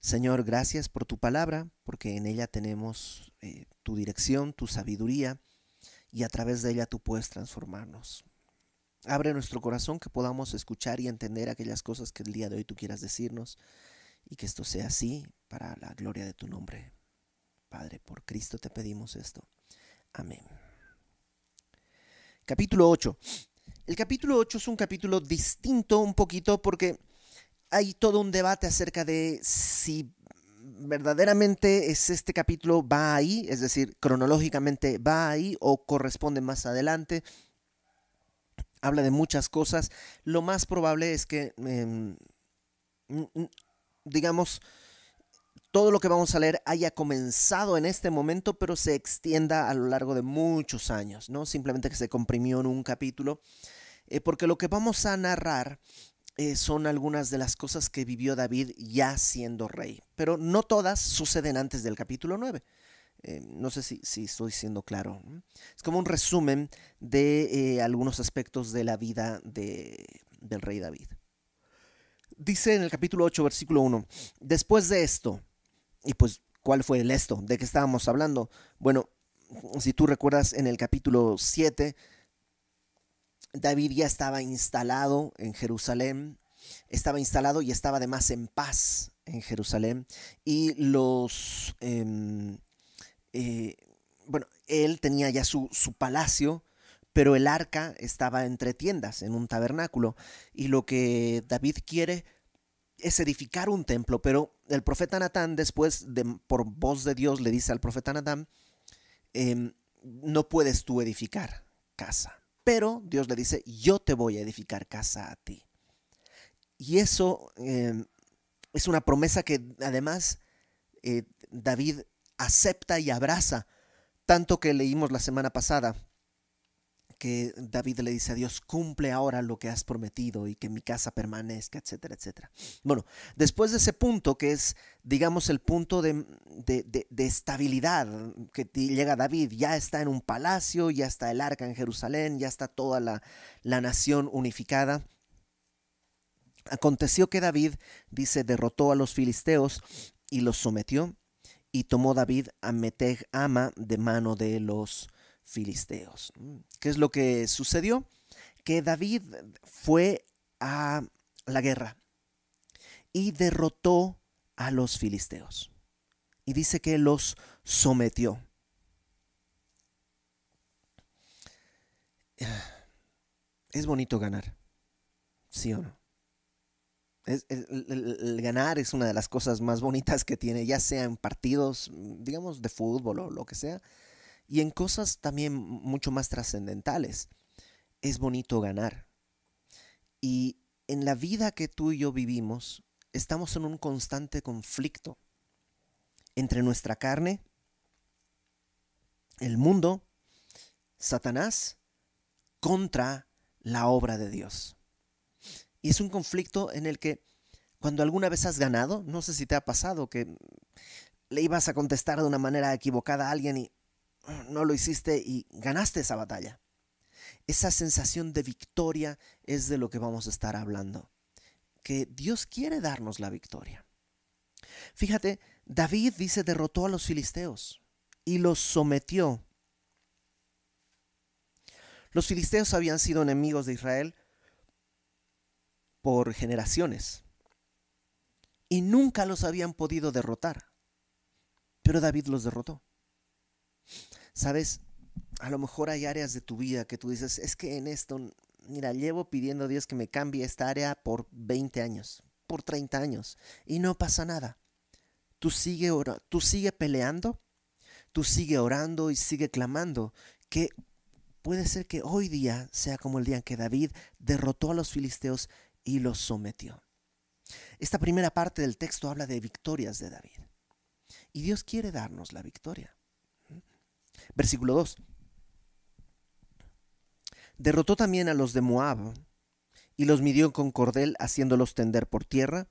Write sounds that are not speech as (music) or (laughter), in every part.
Señor, gracias por tu palabra, porque en ella tenemos eh, tu dirección, tu sabiduría, y a través de ella tú puedes transformarnos. Abre nuestro corazón que podamos escuchar y entender aquellas cosas que el día de hoy tú quieras decirnos y que esto sea así para la gloria de tu nombre. Padre, por Cristo te pedimos esto. Amén. Capítulo 8. El capítulo 8 es un capítulo distinto un poquito porque hay todo un debate acerca de si verdaderamente es este capítulo va ahí, es decir, cronológicamente va ahí o corresponde más adelante habla de muchas cosas. Lo más probable es que, em, digamos, todo lo que vamos a leer haya comenzado en este momento, pero se extienda a lo largo de muchos años, ¿no? Simplemente que se comprimió en un capítulo, eh, porque lo que vamos a narrar eh, son algunas de las cosas que vivió David ya siendo rey, pero no todas suceden antes del capítulo 9. Eh, no sé si, estoy siendo claro. Es como un resumen de eh, algunos aspectos de la vida de, del rey David. Dice en el capítulo 8, versículo 1, después de esto, y pues, ¿cuál fue el esto? ¿De qué estábamos hablando? Bueno, si tú recuerdas en el capítulo 7, David ya estaba instalado en Jerusalén, estaba instalado y estaba además en paz en Jerusalén, y los... Em, eh, bueno, él tenía ya su, su palacio, pero el arca estaba entre tiendas, en un tabernáculo, y lo que David quiere es edificar un templo, pero el profeta Natán después, de, por voz de Dios, le dice al profeta Natán, em, no puedes tú edificar casa, pero Dios le dice, yo te voy a edificar casa a ti. Y eso em, es una promesa que además eh, David acepta y abraza, tanto que leímos la semana pasada que David le dice a Dios, cumple ahora lo que has prometido y que mi casa permanezca, etcétera, etcétera. Bueno, después de ese punto, que es, digamos, el punto de, estabilidad que llega David, ya está en un palacio, ya está el arca en Jerusalén, ya está toda la, la nación unificada. Aconteció que David, dice, derrotó a los filisteos y los sometió y tomó David a Meteg Ama de mano de los filisteos. ¿Qué es lo que sucedió? Que David fue a la guerra y derrotó a los filisteos. Y dice que los sometió. (sighs) Es bonito ganar, ¿sí o no? el, ganar es una de las cosas más bonitas que tiene, ya sea en partidos, digamos, de fútbol o lo que sea, y en cosas también mucho más trascendentales. Es bonito ganar. Y en la vida que tú y yo vivimos, estamos en un constante conflicto entre nuestra carne, el mundo, Satanás, contra la obra de Dios. Y es un conflicto en el que cuando alguna vez has ganado, no sé si te ha pasado que le ibas a contestar de una manera equivocada a alguien y no lo hiciste y ganaste esa batalla. Esa sensación de victoria es de lo que vamos a estar hablando. Que Dios quiere darnos la victoria. Fíjate, David dice derrotó a los filisteos y los sometió. Los filisteos habían sido enemigos de Israel por generaciones y nunca los habían podido derrotar. Pero David los derrotó. Sabes, a lo mejor hay áreas de tu vida que tú dices, es que en esto, mira, llevo pidiendo a Dios que me cambie esta área por 20 años, por 30 años, y no pasa nada. Tú sigue, tú sigue peleando, tú sigue orando y sigue clamando, que puede ser que hoy día sea como el día en que David derrotó a los filisteos y los sometió. Esta primera parte del texto habla de victorias de David. Y Dios quiere darnos la victoria. Versículo 2. Derrotó también a los de Moab y los midió con cordel haciéndolos tender por tierra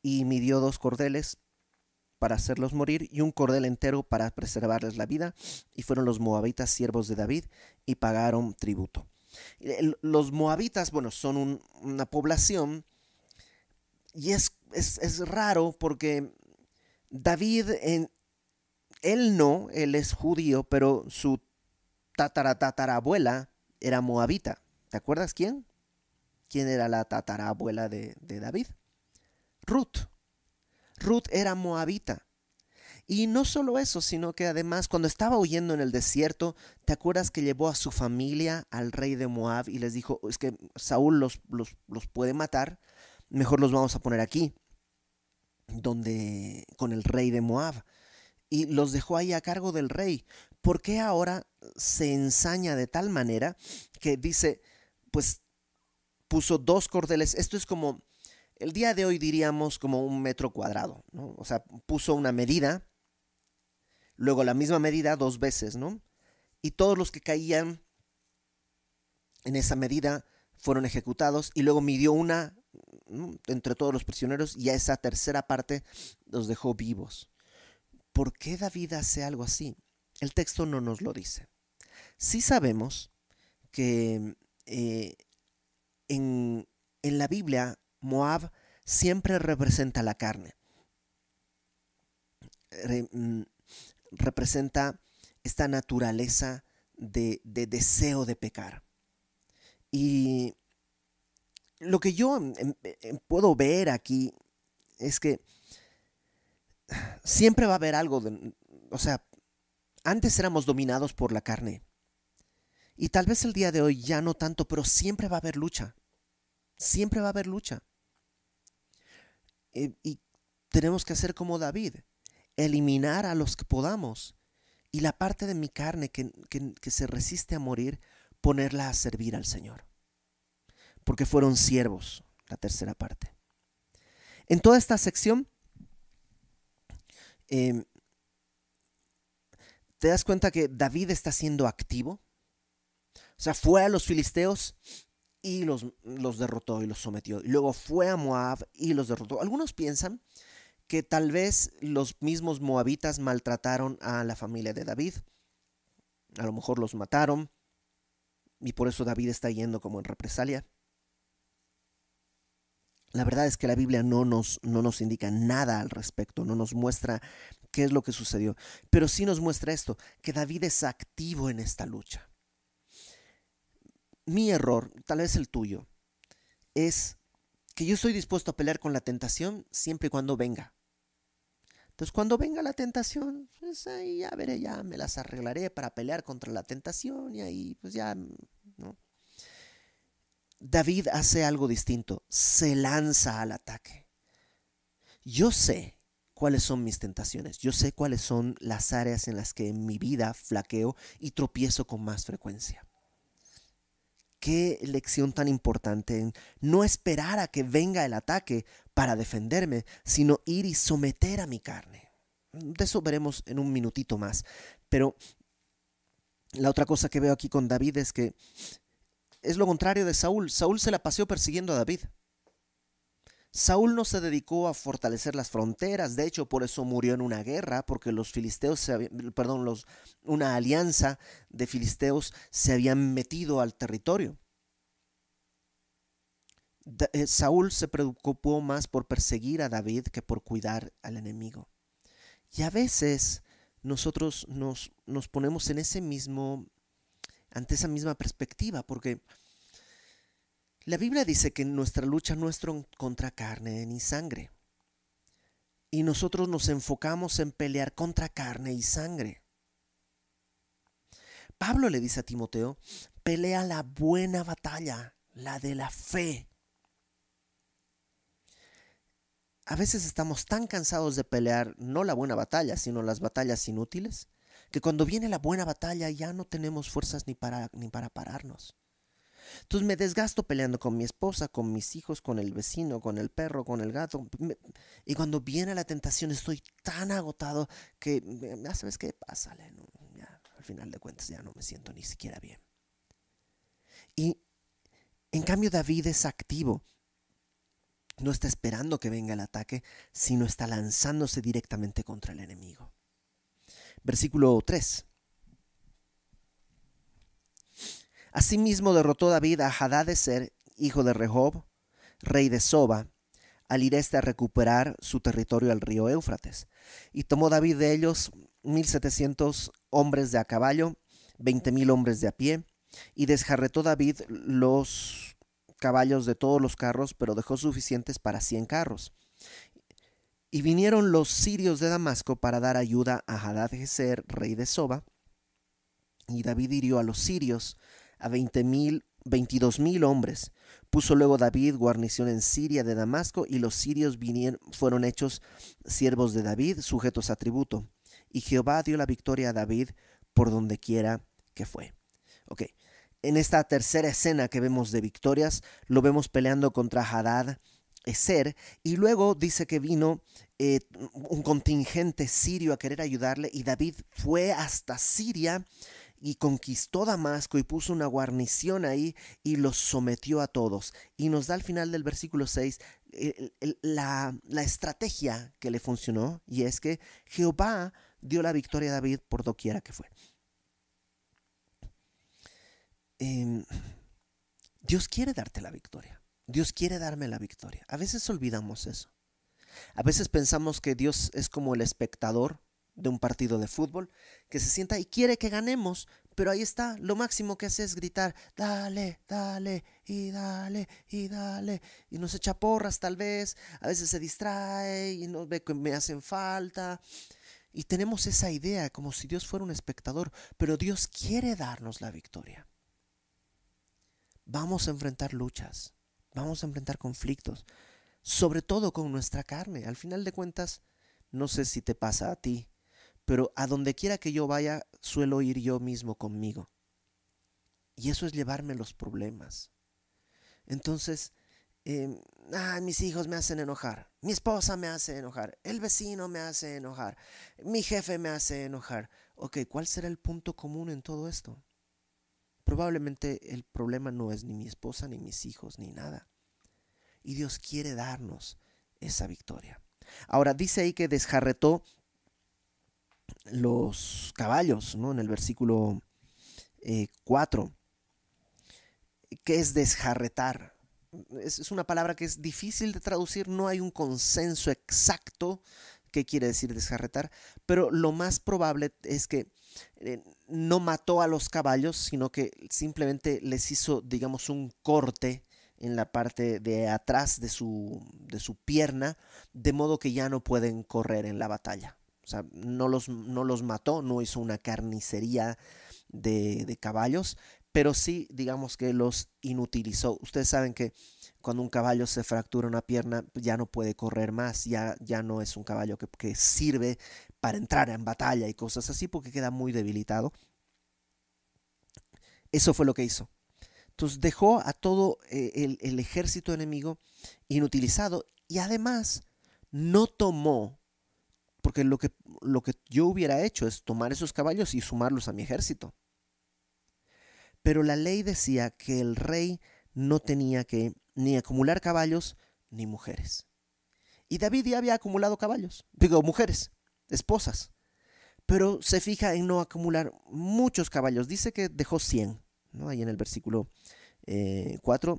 y midió dos cordeles para hacerlos morir y un cordel entero para preservarles la vida y fueron los moabitas siervos de David y pagaron tributo. Los moabitas, bueno, son una población y es, es, raro porque David, en, él no, él es judío, pero su tatara era moabita. ¿Te acuerdas quién? ¿Quién era la tatarabuela de, de David? Ruth. Ruth era moabita. Y no solo eso, sino que además cuando estaba huyendo en el desierto, ¿te acuerdas que llevó a su familia al rey de Moab y les dijo, es que Saúl los, los, los puede matar, mejor los vamos a poner aquí, donde con el rey de Moab? Y los dejó ahí a cargo del rey. ¿Por qué ahora se ensaña de tal manera que dice, pues puso dos cordeles? Esto es como, el día de hoy diríamos como un metro cuadrado, ¿no? O sea, puso una medida luego la misma medida dos veces, ¿no? Y todos los que caían en esa medida fueron ejecutados y luego midió una entre todos los prisioneros y a esa tercera parte los dejó vivos. ¿Por qué David hace algo así? El texto no nos lo dice. Sí sabemos que eh, en, en la Biblia Moab siempre representa la carne. Mm, representa esta naturaleza de, deseo de pecar. Y lo que yo puedo ver aquí es que siempre va a haber algo, de, o sea, antes éramos dominados por la carne. Y tal vez el día de hoy ya no tanto, pero siempre va a haber lucha. Siempre va a haber lucha. Eh, y tenemos que hacer como David eliminar a los que podamos y la parte de mi carne que, se resiste a morir, ponerla a servir al Señor. Porque fueron siervos, la tercera parte. En toda esta sección, em, te das cuenta que David está siendo activo. O sea, fue a los filisteos y los, los derrotó y los sometió. Luego fue a Moab y los derrotó. Algunos piensan que tal vez los mismos moabitas maltrataron a la familia de David. A lo mejor los mataron y por eso David está yendo como en represalia. La verdad es que la Biblia no nos, no nos indica nada al respecto, no nos muestra qué es lo que sucedió, pero sí nos muestra esto, que David es activo en esta lucha. Mi error, tal vez el tuyo, es que yo estoy dispuesto a pelear con la tentación siempre y cuando venga. Entonces cuando venga la tentación, pues ahí ya veré, ya me las arreglaré para pelear contra la tentación y ahí pues ya, ¿no? David hace algo distinto, se lanza al ataque. Yo sé cuáles son mis tentaciones, yo sé cuáles son las áreas en las que en mi vida flaqueo y tropiezo con más frecuencia. Qué lección tan importante en no esperar a que venga el ataque para defenderme, sino ir y someter a mi carne. De eso veremos en un minutito más. Pero la otra cosa que veo aquí con David es que es lo contrario de Saúl. Saúl se la paseó persiguiendo a David. Saúl no se dedicó a fortalecer las fronteras, de hecho por eso murió en una guerra, porque los filisteos, perdón, los, una alianza de filisteos se habían metido al territorio. Eh, Saúl se preocupó más por perseguir a David que por cuidar al enemigo. Y a veces nosotros nos, nos ponemos en ese mismo, ante esa misma perspectiva, porque la Biblia dice que nuestra lucha no es contra carne ni sangre. Y nosotros nos enfocamos en pelear contra carne y sangre. Pablo le dice a Timoteo, pelea la buena batalla, la de la fe. A veces estamos tan cansados de pelear no la buena batalla, sino las batallas inútiles, que cuando viene la buena batalla ya no tenemos fuerzas ni para, ni para pararnos. Entonces me desgasto peleando con mi esposa, con mis hijos, con el vecino, con el perro, con el gato. Y cuando viene la tentación estoy tan agotado que, ya sabes qué, pásale. al final de cuentas ya no me siento ni siquiera bien. Y en cambio David es activo. No está esperando que venga el ataque, sino está lanzándose directamente contra el enemigo. Versículo 3. Asimismo derrotó David a Hadadezer, hijo de Rehob, rey de Soba, al ir este a recuperar su territorio al río Éufrates. Y tomó David de ellos mil setecientos hombres de a caballo, veinte mil hombres de a pie, y desjarretó David los caballos de todos los carros, pero dejó suficientes para cien carros. Y vinieron los sirios de Damasco para dar ayuda a Hadad-Ezer, rey de Soba, y David hirió a los sirios, a veinte mil, veintidós mil hombres. Puso luego David guarnición en Siria de Damasco, y los sirios vinieron, fueron hechos siervos de David, sujetos a tributo. Y Jehová dio la victoria a David por donde quiera que fue. Ok, en esta tercera escena que vemos de victorias, lo vemos peleando contra Hadad Y luego dice que vino eh, un contingente sirio a querer ayudarle, y David fue hasta Siria y conquistó Damasco y puso una guarnición ahí y los sometió a todos. Y nos da al final del versículo 6 la, la estrategia que le funcionó, y es que Jehová dio la victoria a David por doquiera que fue. Em, Dios quiere darte la victoria. Dios quiere darme la victoria. A veces olvidamos eso. A veces pensamos que Dios es como el espectador de un partido de fútbol que se sienta y quiere que ganemos, pero ahí está, lo máximo que hace es gritar, dale, dale, y dale, y dale, y nos echa porras tal vez, a veces se distrae y nos ve que me hacen falta. Y tenemos esa idea como si Dios fuera un espectador, pero Dios quiere darnos la victoria vamos a enfrentar luchas, vamos a enfrentar conflictos, sobre todo con nuestra carne. Al final de cuentas, no sé si te pasa a ti, pero a donde quiera que yo vaya, suelo ir yo mismo conmigo. Y eso es llevarme los problemas. Entonces, eh, mis hijos me hacen enojar, mi esposa me hace enojar, el vecino me hace enojar, mi jefe me hace enojar. Ok, ¿cuál será el punto común en todo esto? Probablemente el problema no es ni mi esposa, ni mis hijos, ni nada. Y Dios quiere darnos esa victoria. Ahora dice ahí que desjarretó los caballos, ¿no? En el versículo 4. Eh, ¿Qué es desjarretar? Es, es una palabra que es difícil de traducir, no hay un consenso exacto qué quiere decir desjarretar, pero lo más probable es que eh, no mató a los caballos, sino que simplemente les hizo, digamos, un corte en la parte de atrás de su, de su pierna, de modo que ya no pueden correr en la batalla. O sea, no los, no los mató, no hizo una carnicería de, de caballos, pero sí, digamos que los inutilizó. Ustedes saben que cuando un caballo se fractura una pierna, ya no puede correr más, ya, ya no es un caballo que, que sirve para entrar en batalla y cosas así, porque queda muy debilitado. Eso fue lo que hizo. Entonces dejó a todo eh, el, el ejército enemigo inutilizado y además no tomó, porque lo que, lo que yo hubiera hecho es tomar esos caballos y sumarlos a mi ejército. Pero la ley decía que el rey no tenía que ni acumular caballos ni mujeres. Y David ya había acumulado caballos, digo, mujeres esposas. Pero se fija en no acumular muchos caballos. Dice que dejó 100, ¿no? ahí en el versículo 4. Eh,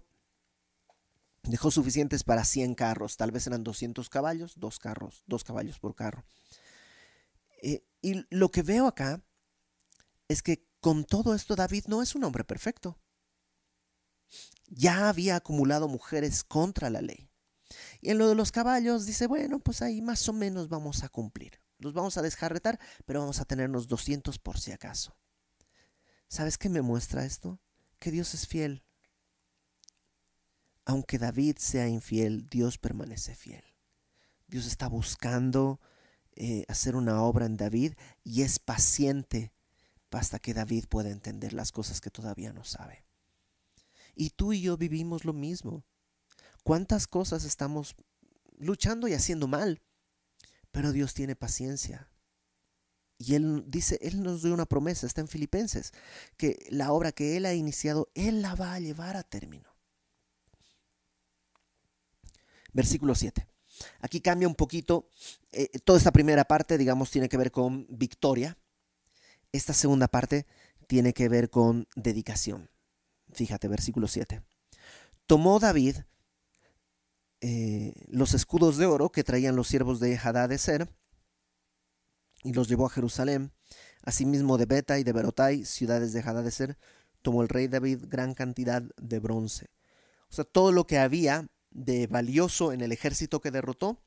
dejó suficientes para 100 carros. Tal vez eran 200 caballos, dos carros, dos caballos por carro. Eh, y lo que veo acá es que con todo esto David no es un hombre perfecto. Ya había acumulado mujeres contra la ley. Y en lo de los caballos dice, bueno, pues ahí más o menos vamos a cumplir. Los vamos a desjarretar, pero vamos a tenernos 200 por si acaso. ¿Sabes qué me muestra esto? Que Dios es fiel. Aunque David sea infiel, Dios permanece fiel. Dios está buscando eh, hacer una obra en David y es paciente hasta que David pueda entender las cosas que todavía no sabe. Y tú y yo vivimos lo mismo. ¿Cuántas cosas estamos luchando y haciendo mal? Pero Dios tiene paciencia. Y Él dice, Él nos dio una promesa, está en Filipenses, que la obra que Él ha iniciado, Él la va a llevar a término. Versículo 7. Aquí cambia un poquito, eh, toda esta primera parte, digamos, tiene que ver con victoria. Esta segunda parte tiene que ver con dedicación. Fíjate, versículo 7. Tomó David eh, los escudos de oro que traían los siervos de Hadad de Ser y los llevó a Jerusalén. Asimismo de Beta y de Berotai, ciudades de Hadad de Ser, tomó el rey David gran cantidad de bronce. O sea, todo lo que había de valioso en el ejército que derrotó,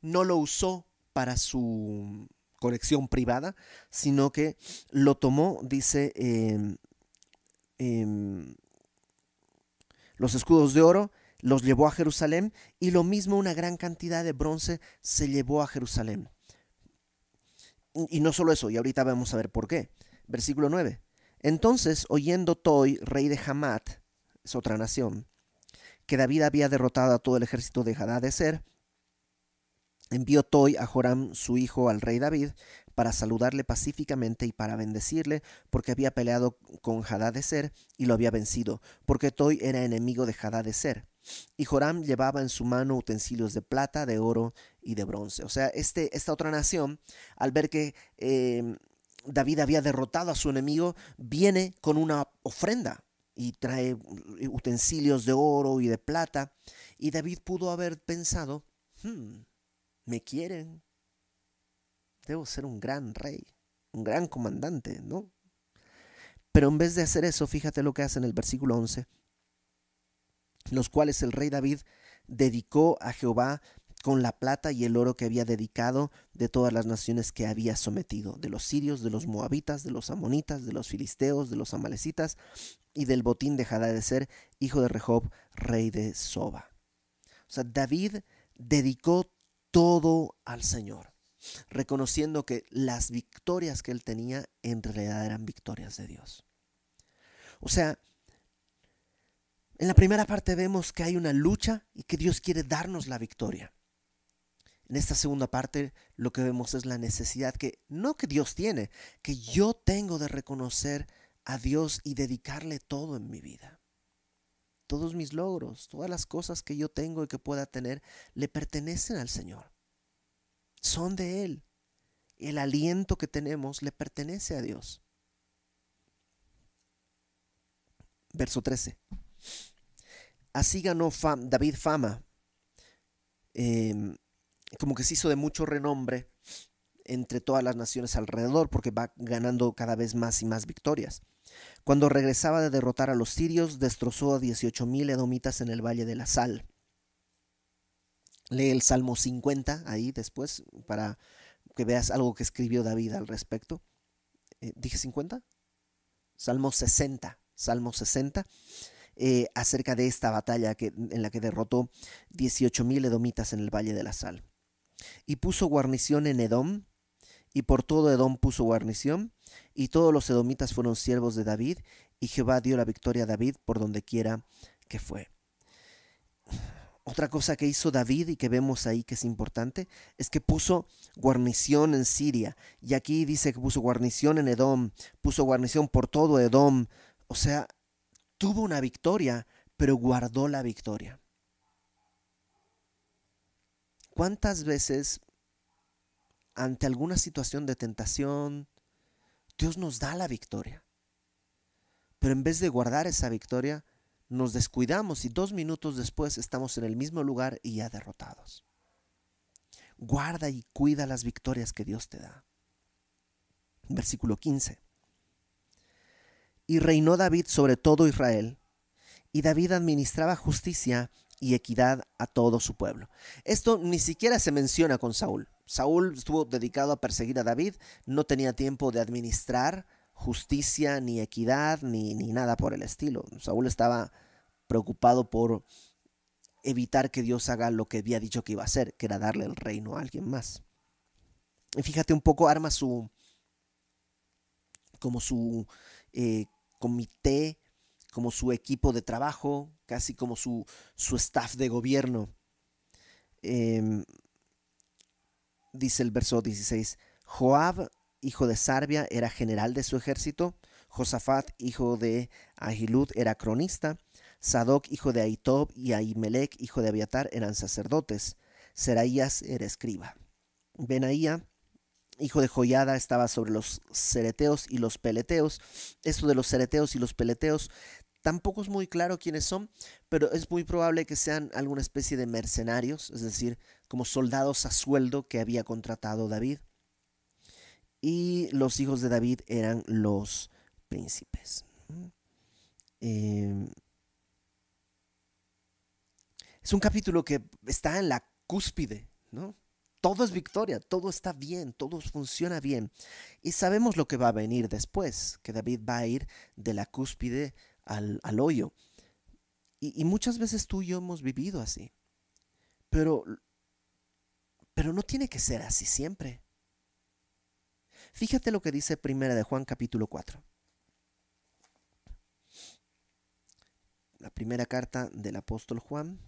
no lo usó para su colección privada, sino que lo tomó, dice, los escudos de oro los llevó a Jerusalén y lo mismo una gran cantidad de bronce se llevó a Jerusalén. Y no solo eso, y ahorita vamos a ver por qué. Versículo 9. Entonces, oyendo Toi, rey de Hamat, es otra nación, que David había derrotado a todo el ejército de Hadadezer, envió Toi a Joram, su hijo, al rey David, para saludarle pacíficamente y para bendecirle, porque había peleado con Hadadezer y lo había vencido, porque Toi era enemigo de Hadadezer. Y Joram llevaba en su mano utensilios de plata, de oro y de bronce. O sea, este, esta otra nación, al ver que em, David había derrotado a su enemigo, viene con una ofrenda y trae utensilios de oro y de plata. Y David pudo haber pensado, hmm, me quieren, debo ser un gran rey, un gran comandante, ¿no? Pero en vez de hacer eso, fíjate lo que hace en el versículo 11 los cuales el rey David dedicó a Jehová con la plata y el oro que había dedicado de todas las naciones que había sometido, de los sirios, de los moabitas, de los amonitas, de los filisteos, de los amalecitas y del botín de Hadadezer, hijo de Rehob, rey de Soba. O sea, David dedicó todo al Señor, reconociendo que las victorias que él tenía en realidad eran victorias de Dios. O sea, en la primera parte vemos que hay una lucha y que Dios quiere darnos la victoria. En esta segunda parte lo que vemos es la necesidad que no que Dios tiene, que yo tengo de reconocer a Dios y dedicarle todo en mi vida. Todos mis logros, todas las cosas que yo tengo y que pueda tener, le pertenecen al Señor. Son de Él. El aliento que tenemos le pertenece a Dios. Verso 13. Así ganó David fama, em, como que se hizo de mucho renombre entre todas las naciones alrededor, porque va ganando cada vez más y más victorias. Cuando regresaba de derrotar a los sirios, destrozó a 18.000 edomitas en el Valle de la Sal. Lee el Salmo 50 ahí después para que veas algo que escribió David al respecto. Eh, ¿Dije 50? Salmo 60. Salmo 60. Eh, acerca de esta batalla que, en la que derrotó 18.000 edomitas en el Valle de la Sal. Y puso guarnición en Edom, y por todo Edom puso guarnición, y todos los edomitas fueron siervos de David, y Jehová dio la victoria a David por donde quiera que fue. Otra cosa que hizo David y que vemos ahí que es importante es que puso guarnición en Siria. Y aquí dice que puso guarnición en Edom, puso guarnición por todo Edom. O sea, tuvo una victoria, pero guardó la victoria. ¿Cuántas veces ante alguna situación de tentación, Dios nos da la victoria? Pero en vez de guardar esa victoria, nos descuidamos y dos minutos después estamos en el mismo lugar y ya derrotados. Guarda y cuida las victorias que Dios te da. Versículo 15. Y reinó David sobre todo Israel, y David administraba justicia y equidad a todo su pueblo. Esto ni siquiera se menciona con Saúl. Saúl estuvo dedicado a perseguir a David, no tenía tiempo de administrar justicia, ni equidad, ni, ni nada por el estilo. Saúl estaba preocupado por evitar que Dios haga lo que había dicho que iba a hacer, que era darle el reino a alguien más. Y fíjate un poco, arma su, como su eh, comité, como su equipo de trabajo, casi como su, su staff de gobierno. Em, dice el verso 16, Joab, hijo de Sarbia, era general de su ejército, Josafat, hijo de Ahilud, era cronista, Sadoc, hijo de Aitob, y Ahimelech, hijo de Abiatar, eran sacerdotes, Seraías era escriba. Benaía, hijo de Joyada, estaba sobre los cereteos y los peleteos. Esto de los cereteos y los peleteos Tampoco es muy claro quiénes son, pero es muy probable que sean alguna especie de mercenarios, es decir, como soldados a sueldo que había contratado David. Y los hijos de David eran los príncipes. Em, es un capítulo que está en la cúspide, ¿no? Todo es victoria, todo está bien, todo funciona bien. Y sabemos lo que va a venir después, que David va a ir de la cúspide al, hoyo. Y, muchas veces tú y yo hemos vivido así. Pero, pero no tiene que ser así siempre. Fíjate lo que dice Primera de Juan capítulo 4. La primera carta del apóstol Juan,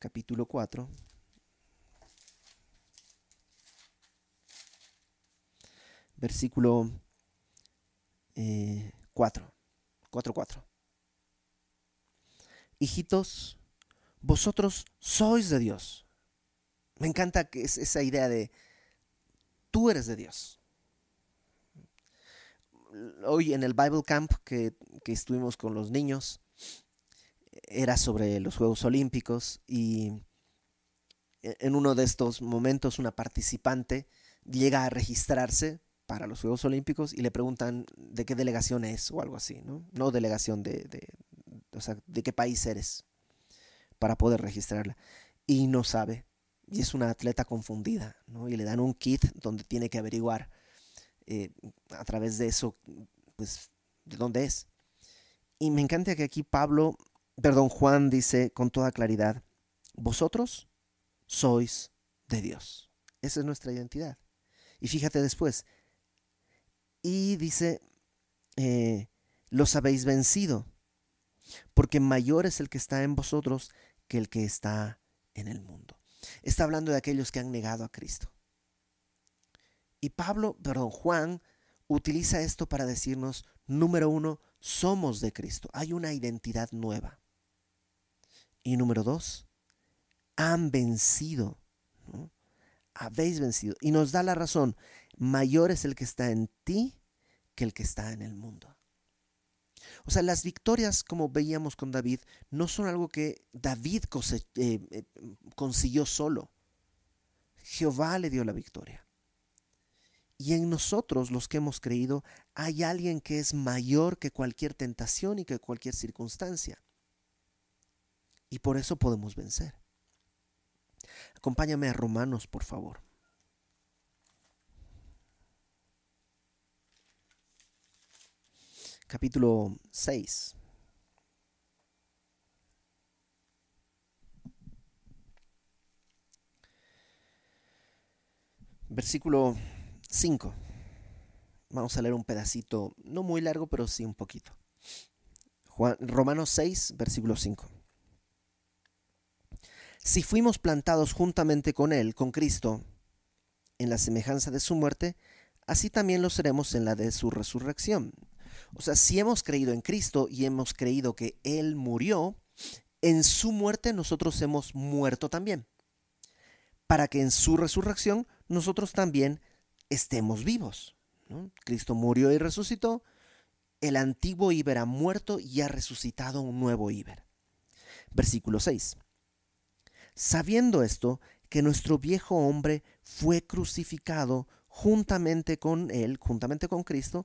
capítulo 4. Versículo 4. 4, 4. Hijitos, vosotros sois de Dios. Me encanta que es esa idea de tú eres de Dios. Hoy en el Bible Camp que, que estuvimos con los niños, era sobre los Juegos Olímpicos y en uno de estos momentos una participante llega a registrarse para los Juegos Olímpicos y le preguntan de qué delegación es o algo así, ¿no? No delegación de, de, o sea, de qué país eres para poder registrarla. Y no sabe. Y es una atleta confundida, ¿no? Y le dan un kit donde tiene que averiguar eh, a través de eso, pues, de dónde es. Y me encanta que aquí Pablo, perdón, Juan dice con toda claridad, vosotros sois de Dios. Esa es nuestra identidad. Y fíjate después, y dice, eh, los habéis vencido, porque mayor es el que está en vosotros que el que está en el mundo. Está hablando de aquellos que han negado a Cristo. Y Pablo, perdón, Juan utiliza esto para decirnos, número uno, somos de Cristo. Hay una identidad nueva. Y número dos, han vencido. Habéis vencido. Y nos da la razón mayor es el que está en ti que el que está en el mundo. O sea, las victorias, como veíamos con David, no son algo que David eh, eh, consiguió solo. Jehová le dio la victoria. Y en nosotros, los que hemos creído, hay alguien que es mayor que cualquier tentación y que cualquier circunstancia. Y por eso podemos vencer. Acompáñame a Romanos, por favor. capítulo 6. Versículo 5. Vamos a leer un pedacito, no muy largo, pero sí un poquito. Juan, Romanos 6, versículo 5. Si fuimos plantados juntamente con Él, con Cristo, en la semejanza de su muerte, así también lo seremos en la de su resurrección. O sea, si hemos creído en Cristo y hemos creído que Él murió, en su muerte nosotros hemos muerto también, para que en su resurrección nosotros también estemos vivos. Cristo murió y resucitó, el antiguo Iber ha muerto y ha resucitado un nuevo Iber. Versículo 6. Sabiendo esto, que nuestro viejo hombre fue crucificado juntamente con él, juntamente con Cristo,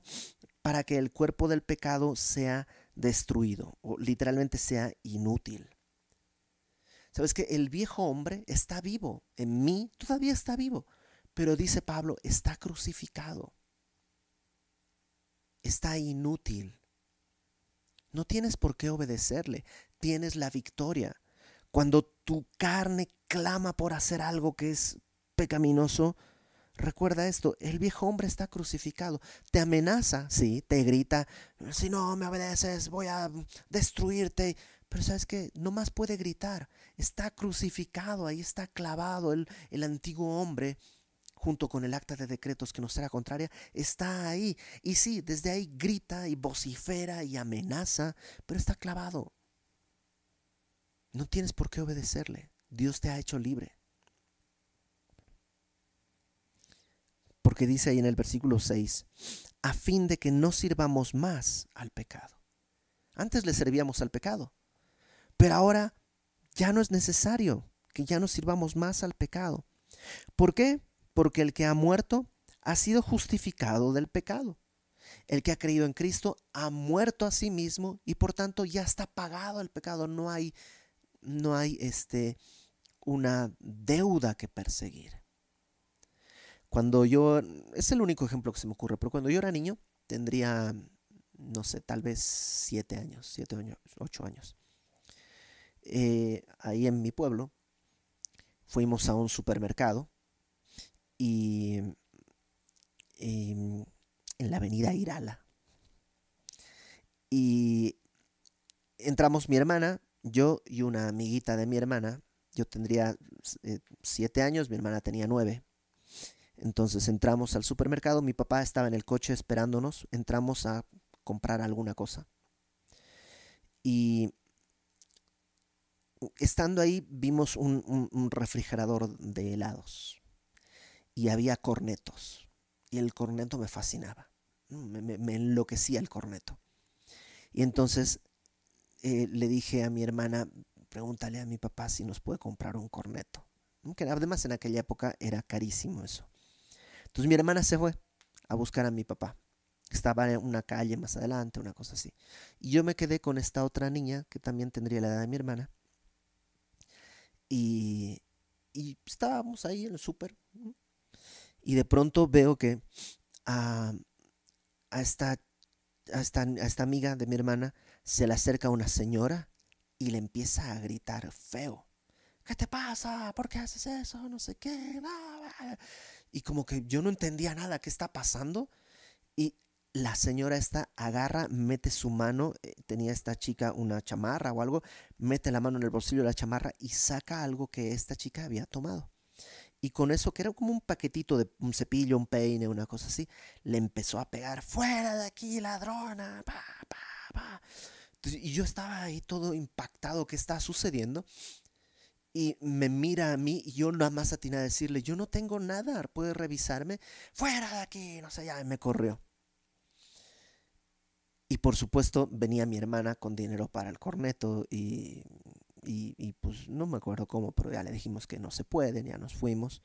para que el cuerpo del pecado sea destruido o literalmente sea inútil. Sabes que el viejo hombre está vivo, en mí todavía está vivo, pero dice Pablo, está crucificado, está inútil. No tienes por qué obedecerle, tienes la victoria. Cuando tu carne clama por hacer algo que es pecaminoso, Recuerda esto, el viejo hombre está crucificado, te amenaza, sí, te grita, si no me obedeces voy a destruirte, pero sabes que no más puede gritar, está crucificado, ahí está clavado el, el antiguo hombre junto con el acta de decretos que nos será contraria, está ahí. Y sí, desde ahí grita y vocifera y amenaza, pero está clavado. No tienes por qué obedecerle. Dios te ha hecho libre. porque dice ahí en el versículo 6, a fin de que no sirvamos más al pecado. Antes le servíamos al pecado, pero ahora ya no es necesario que ya no sirvamos más al pecado. ¿Por qué? Porque el que ha muerto ha sido justificado del pecado. El que ha creído en Cristo ha muerto a sí mismo y por tanto ya está pagado el pecado. No hay, no hay este, una deuda que perseguir. Cuando yo, es el único ejemplo que se me ocurre, pero cuando yo era niño, tendría, no sé, tal vez siete años, siete años, ocho años. Eh, ahí en mi pueblo, fuimos a un supermercado y, en la avenida Irala. Y entramos mi hermana, yo y una amiguita de mi hermana. Yo tendría eh, siete años, mi hermana tenía nueve. Entonces entramos al supermercado, mi papá estaba en el coche esperándonos, entramos a comprar alguna cosa. Y estando ahí vimos un, refrigerador de helados y había cornetos y el corneto me fascinaba, me, enloquecía el corneto. Y entonces eh, le dije a mi hermana, pregúntale a mi papá si nos puede comprar un corneto. Que además en aquella época era carísimo eso. Entonces mi hermana se fue a buscar a mi papá. Estaba en una calle más adelante, una cosa así. Y yo me quedé con esta otra niña que también tendría la edad de mi hermana. Y, estábamos ahí en el súper. Y de pronto veo que a, esta, a, esta, a esta amiga de mi hermana se le acerca una señora y le empieza a gritar feo. ¿Qué te pasa? ¿Por qué haces eso? No sé qué. Y como que yo no entendía nada, ¿qué está pasando? Y la señora esta agarra, mete su mano, eh, tenía esta chica una chamarra o algo, mete la mano en el bolsillo de la chamarra y saca algo que esta chica había tomado. Y con eso, que era como un paquetito de un cepillo, un peine, una cosa así, le empezó a pegar, fuera de aquí, ladrona. Y yo estaba ahí todo impactado, ¿qué está sucediendo? Y me mira a mí y yo nada más atiné a decirle, yo no tengo nada, puede revisarme, fuera de aquí, no sé, ya me corrió. Y por supuesto venía mi hermana con dinero para el corneto y, y, pues no me acuerdo cómo, pero ya le dijimos que no se puede, ya nos fuimos.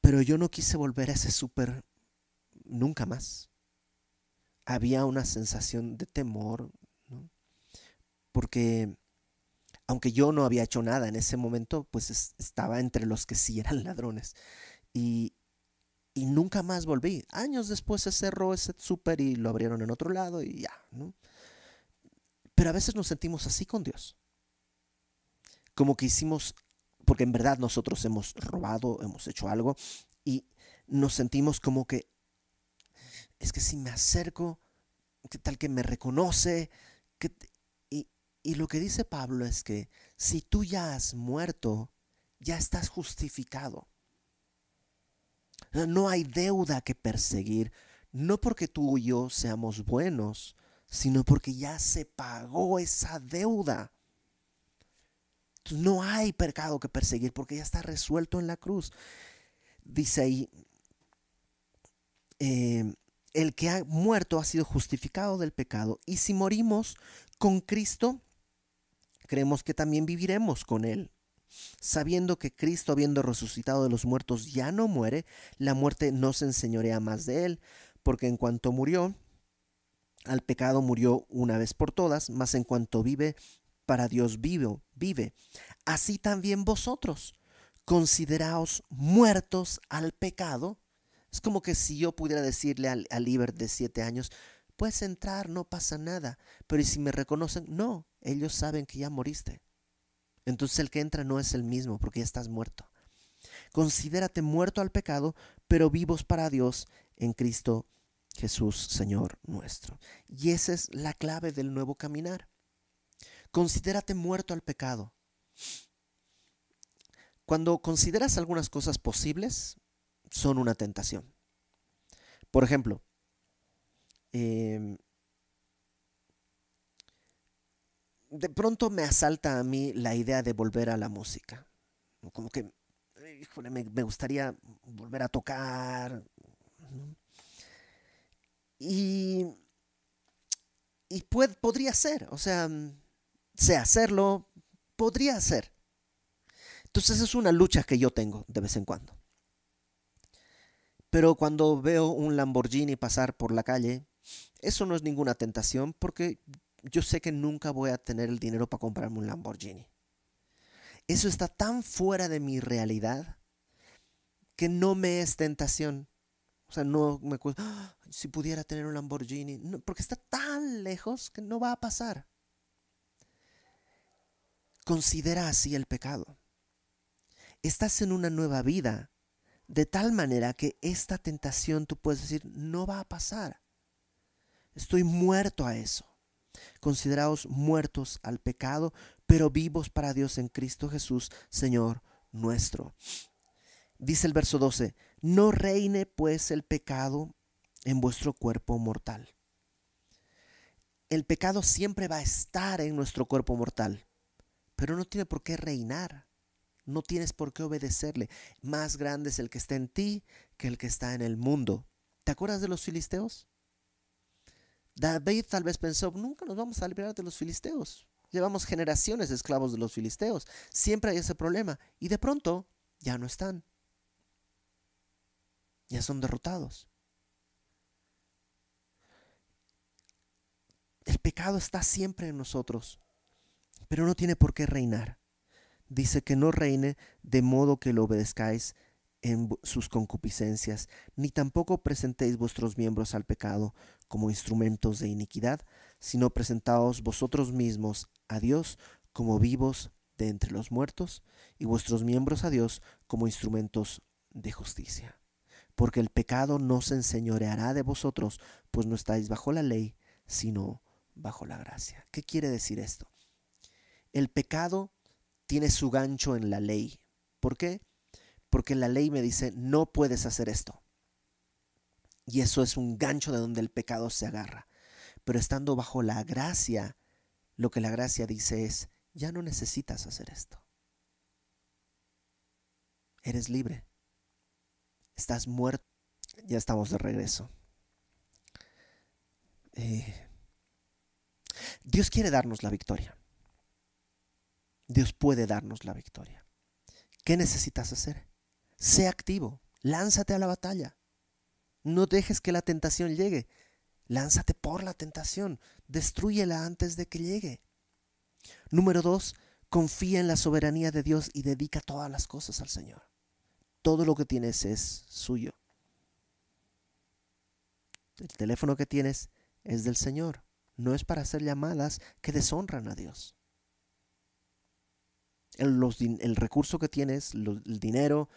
Pero yo no quise volver a ese súper nunca más. Había una sensación de temor. Porque aunque yo no había hecho nada en ese momento, pues estaba entre los que sí eran ladrones. Y, y nunca más volví. Años después se cerró ese súper y lo abrieron en otro lado y ya, ¿no? Pero a veces nos sentimos así con Dios. Como que hicimos, porque en verdad nosotros hemos robado, hemos hecho algo y nos sentimos como que, es que si me acerco, ¿qué tal que me reconoce? y, y lo que dice Pablo es que si tú ya has muerto, ya estás justificado. No hay deuda que perseguir, no porque tú y yo seamos buenos, sino porque ya se pagó esa deuda. no hay pecado que perseguir porque ya está resuelto en la cruz. Dice ahí, eh, el que ha muerto ha sido justificado del pecado. Y si morimos con Cristo, creemos que también viviremos con Él. Sabiendo que Cristo, habiendo resucitado de los muertos, ya no muere, la muerte no se enseñorea más de él, porque en cuanto murió, al pecado murió una vez por todas, mas en cuanto vive, para Dios vive, vive. Así también vosotros, consideraos muertos al pecado. Es como que si yo pudiera decirle al, al de siete años, puedes entrar, no pasa nada. Pero si me reconocen? No, ellos saben que ya moriste. Entonces el que entra no es el mismo porque ya estás muerto. Considérate muerto al pecado, pero vivos para Dios en Cristo Jesús, Señor nuestro. Y esa es la clave del nuevo caminar. Considérate muerto al pecado. Cuando consideras algunas cosas posibles, son una tentación. Por ejemplo, eh, de pronto me asalta a mí la idea de volver a la música. Como que, me, gustaría volver a tocar, Y, y podría ser, o sea, sé hacerlo, podría ser. Entonces es una lucha que yo tengo de vez en cuando. Pero cuando veo un Lamborghini pasar por la calle, eso no es ninguna tentación porque yo sé que nunca voy a tener el dinero para comprarme un Lamborghini. Eso está tan fuera de mi realidad que no me es tentación. O sea, no me ¡Ah! si pudiera tener un Lamborghini, porque está tan lejos que no va a pasar. Considera así el pecado. Estás en una nueva vida, de tal manera que esta tentación tú puedes decir, no va a pasar. Estoy muerto a eso. Consideraos muertos al pecado, pero vivos para Dios en Cristo Jesús, Señor nuestro. Dice el verso 12, no reine pues el pecado en vuestro cuerpo mortal. El pecado siempre va a estar en nuestro cuerpo mortal, pero no tiene por qué reinar. No tienes por qué obedecerle. Más grande es el que está en ti que el que está en el mundo. ¿Te acuerdas de los filisteos? David tal vez pensó, nunca nos vamos a liberar de los filisteos. Llevamos generaciones de esclavos de los filisteos. Siempre hay ese problema. Y de pronto ya no están. Ya son derrotados. El pecado está siempre en nosotros, pero no tiene por qué reinar. Dice que no reine de modo que lo obedezcáis en sus concupiscencias, ni tampoco presentéis vuestros miembros al pecado como instrumentos de iniquidad, sino presentaos vosotros mismos a Dios como vivos de entre los muertos, y vuestros miembros a Dios como instrumentos de justicia. Porque el pecado no se enseñoreará de vosotros, pues no estáis bajo la ley, sino bajo la gracia. ¿Qué quiere decir esto? El pecado tiene su gancho en la ley. ¿Por qué? Porque la ley me dice, no puedes hacer esto. Y eso es un gancho de donde el pecado se agarra. Pero estando bajo la gracia, lo que la gracia dice es, ya no necesitas hacer esto. Eres libre. Estás muerto. Ya estamos de regreso. Eh, Dios quiere darnos la victoria. Dios puede darnos la victoria. ¿Qué necesitas hacer? Sé activo, lánzate a la batalla. No dejes que la tentación llegue. Lánzate por la tentación. Destruyela antes de que llegue. Número dos, confía en la soberanía de Dios y dedica todas las cosas al Señor. Todo lo que tienes es suyo. El teléfono que tienes es del Señor. No es para hacer llamadas que deshonran a Dios. El, el recurso que tienes, el dinero,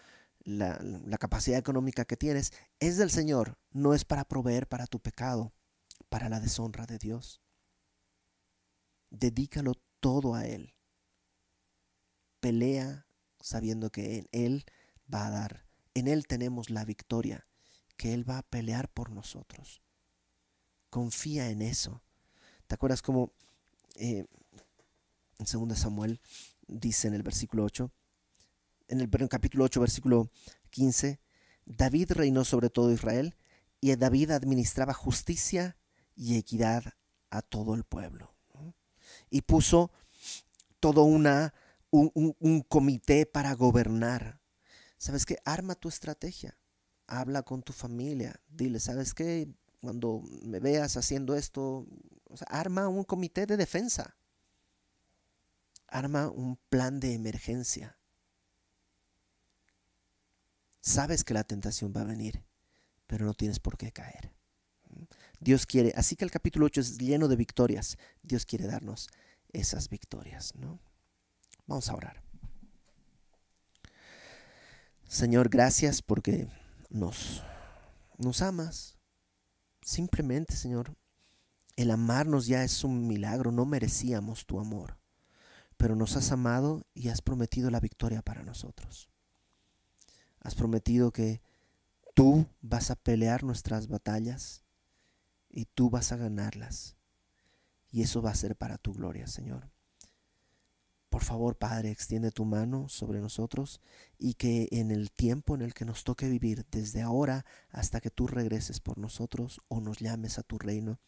la, capacidad económica que tienes es del Señor, no es para proveer para tu pecado, para la deshonra de Dios. Dedícalo todo a Él. Pelea sabiendo que en Él va a dar, en Él tenemos la victoria, que Él va a pelear por nosotros. Confía en eso. ¿Te acuerdas cómo eh, en 2 Samuel dice en el versículo 8? En el capítulo 8, versículo 15, David reinó sobre todo Israel y David administraba justicia y equidad a todo el pueblo. Y puso todo una, un, comité para gobernar. ¿Sabes qué? Arma tu estrategia. Habla con tu familia. Dile, ¿sabes qué? Cuando me veas haciendo esto, arma un comité de defensa. Arma un plan de emergencia. Sabes que la tentación va a venir, pero no tienes por qué caer. Dios quiere, así que el capítulo 8 es lleno de victorias. Dios quiere darnos esas victorias, ¿no? Vamos a orar. Señor, gracias porque nos, nos amas. Simplemente, Señor, el amarnos ya es un milagro, no merecíamos tu amor, pero nos has amado y has prometido la victoria para nosotros. Has prometido que tú vas a pelear nuestras batallas y tú vas a ganarlas. Y eso va a ser para tu gloria, Señor. Por favor, Padre, extiende tu mano sobre nosotros y que en el tiempo en el que nos toque vivir, desde ahora hasta que tú regreses por nosotros o nos llames a tu reino,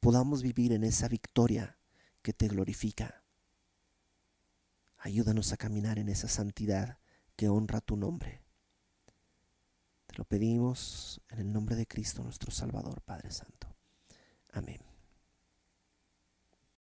podamos vivir en esa victoria que te glorifica. Ayúdanos a caminar en esa santidad que honra tu nombre. Lo pedimos en el nombre de Cristo nuestro Salvador, Padre Santo. Amén.